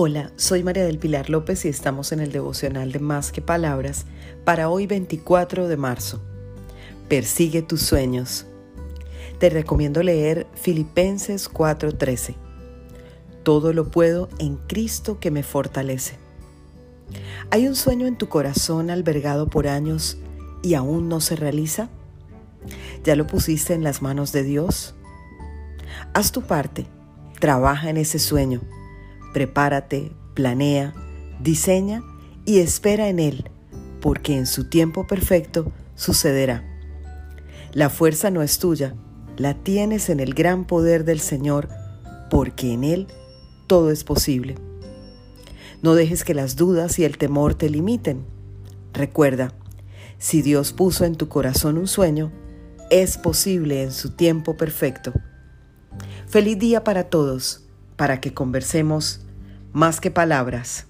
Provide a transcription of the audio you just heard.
Hola, soy María del Pilar López y estamos en el devocional de Más que Palabras para hoy 24 de marzo. Persigue tus sueños. Te recomiendo leer Filipenses 4:13. Todo lo puedo en Cristo que me fortalece. ¿Hay un sueño en tu corazón albergado por años y aún no se realiza? ¿Ya lo pusiste en las manos de Dios? Haz tu parte, trabaja en ese sueño Prepárate, planea, diseña y espera en Él, porque en su tiempo perfecto sucederá. La fuerza no es tuya, la tienes en el gran poder del Señor, porque en Él todo es posible. No dejes que las dudas y el temor te limiten. Recuerda, si Dios puso en tu corazón un sueño, es posible en su tiempo perfecto. Feliz día para todos para que conversemos más que palabras.